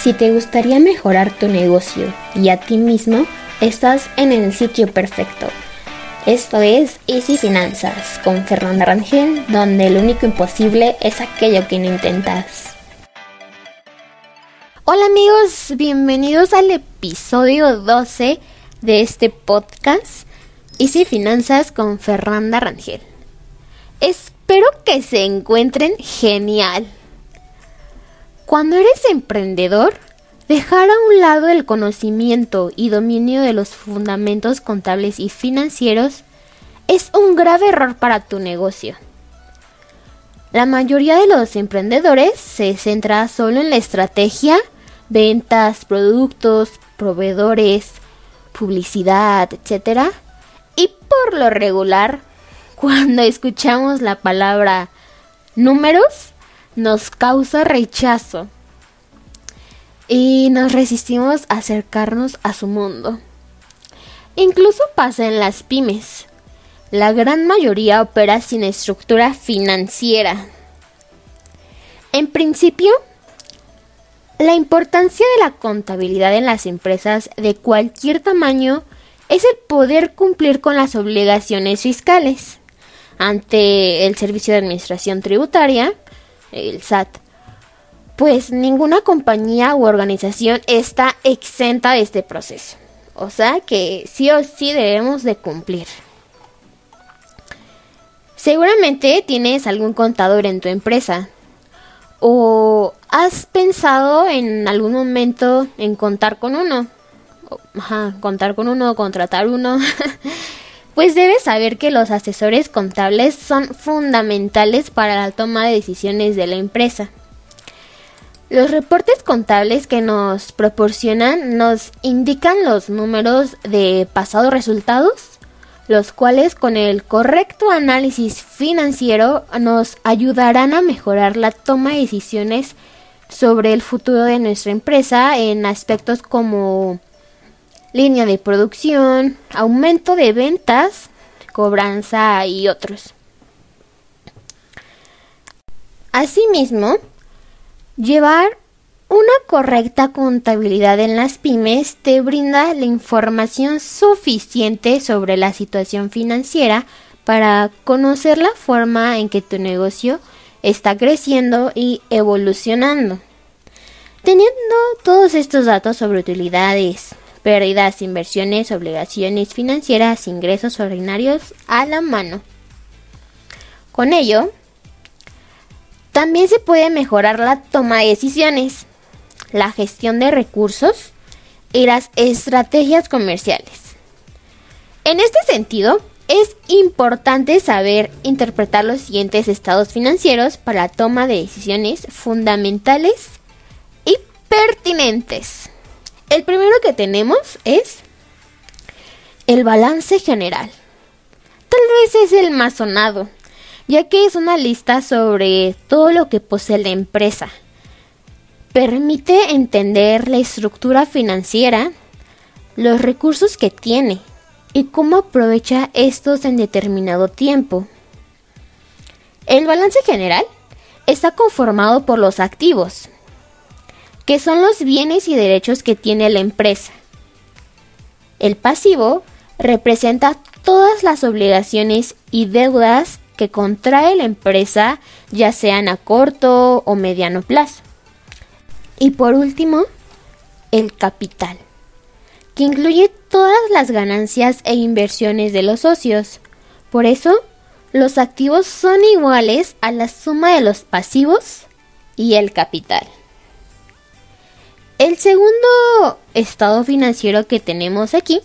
Si te gustaría mejorar tu negocio y a ti mismo, estás en el sitio perfecto. Esto es Easy Finanzas con Fernanda Rangel, donde lo único imposible es aquello que no intentas. Hola amigos, bienvenidos al episodio 12 de este podcast Easy Finanzas con Fernanda Rangel. Espero que se encuentren genial. Cuando eres emprendedor, dejar a un lado el conocimiento y dominio de los fundamentos contables y financieros es un grave error para tu negocio. La mayoría de los emprendedores se centra solo en la estrategia, ventas, productos, proveedores, publicidad, etc. Y por lo regular, cuando escuchamos la palabra números, nos causa rechazo y nos resistimos a acercarnos a su mundo. Incluso pasa en las pymes. La gran mayoría opera sin estructura financiera. En principio, la importancia de la contabilidad en las empresas de cualquier tamaño es el poder cumplir con las obligaciones fiscales ante el Servicio de Administración Tributaria, el SAT, pues ninguna compañía u organización está exenta de este proceso. O sea que sí o sí debemos de cumplir. Seguramente tienes algún contador en tu empresa. ¿O has pensado en algún momento en contar con uno? Ajá, contar con uno, contratar uno. pues debes saber que los asesores contables son fundamentales para la toma de decisiones de la empresa. Los reportes contables que nos proporcionan nos indican los números de pasados resultados, los cuales con el correcto análisis financiero nos ayudarán a mejorar la toma de decisiones sobre el futuro de nuestra empresa en aspectos como línea de producción, aumento de ventas, cobranza y otros. Asimismo, llevar una correcta contabilidad en las pymes te brinda la información suficiente sobre la situación financiera para conocer la forma en que tu negocio está creciendo y evolucionando. Teniendo todos estos datos sobre utilidades, pérdidas, inversiones, obligaciones financieras, ingresos ordinarios a la mano. Con ello, también se puede mejorar la toma de decisiones, la gestión de recursos y las estrategias comerciales. En este sentido, es importante saber interpretar los siguientes estados financieros para la toma de decisiones fundamentales y pertinentes. El primero que tenemos es el balance general. Tal vez es el más sonado, ya que es una lista sobre todo lo que posee la empresa. Permite entender la estructura financiera, los recursos que tiene y cómo aprovecha estos en determinado tiempo. El balance general está conformado por los activos, que son los bienes y derechos que tiene la empresa. El pasivo representa todas las obligaciones y deudas que contrae la empresa, ya sean a corto o mediano plazo. Y por último, el capital, que incluye todas las ganancias e inversiones de los socios. Por eso, los activos son iguales a la suma de los pasivos y el capital. El segundo estado financiero que tenemos aquí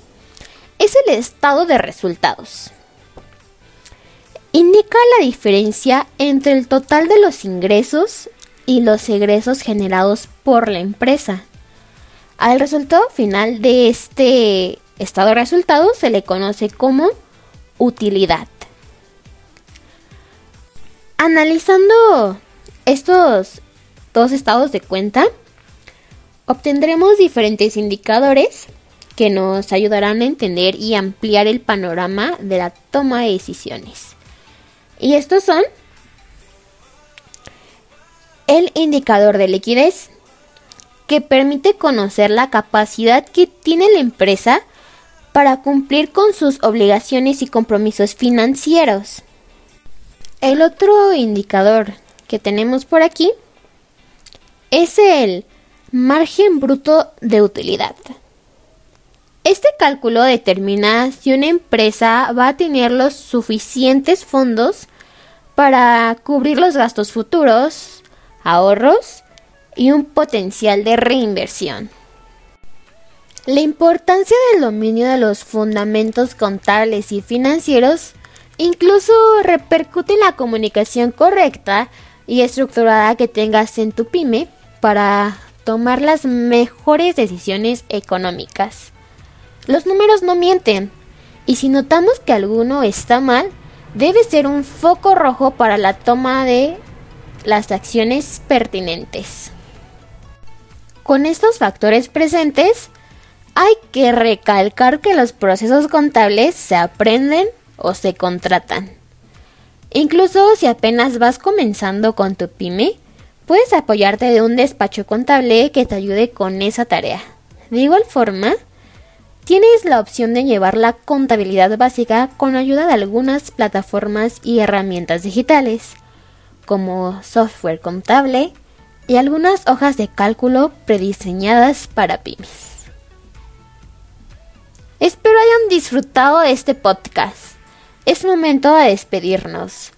es el estado de resultados. Indica la diferencia entre el total de los ingresos y los egresos generados por la empresa. Al resultado final de este estado de resultados se le conoce como utilidad. Analizando estos dos estados de cuenta, obtendremos diferentes indicadores que nos ayudarán a entender y ampliar el panorama de la toma de decisiones. Y estos son el indicador de liquidez, que permite conocer la capacidad que tiene la empresa para cumplir con sus obligaciones y compromisos financieros. El otro indicador que tenemos por aquí es el margen bruto de utilidad. Este cálculo determina si una empresa va a tener los suficientes fondos para cubrir los gastos futuros, ahorros y un potencial de reinversión. La importancia del dominio de los fundamentos contables y financieros incluso repercute en la comunicación correcta y estructurada que tengas en tu pyme para tomar las mejores decisiones económicas. Los números no mienten, y si notamos que alguno está mal, debe ser un foco rojo para la toma de las acciones pertinentes. Con estos factores presentes, hay que recalcar que los procesos contables se aprenden o se contratan. Incluso si apenas vas comenzando con tu pyme, puedes apoyarte de un despacho contable que te ayude con esa tarea. De igual forma, Tienes la opción de llevar la contabilidad básica con ayuda de algunas plataformas y herramientas digitales, como software contable y algunas hojas de cálculo prediseñadas para pymes. Espero hayan disfrutado este podcast. Es momento de despedirnos.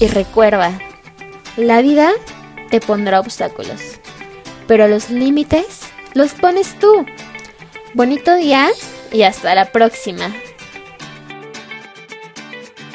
Y recuerda, la vida te pondrá obstáculos, pero los límites los pones tú. Bonito día y hasta la próxima.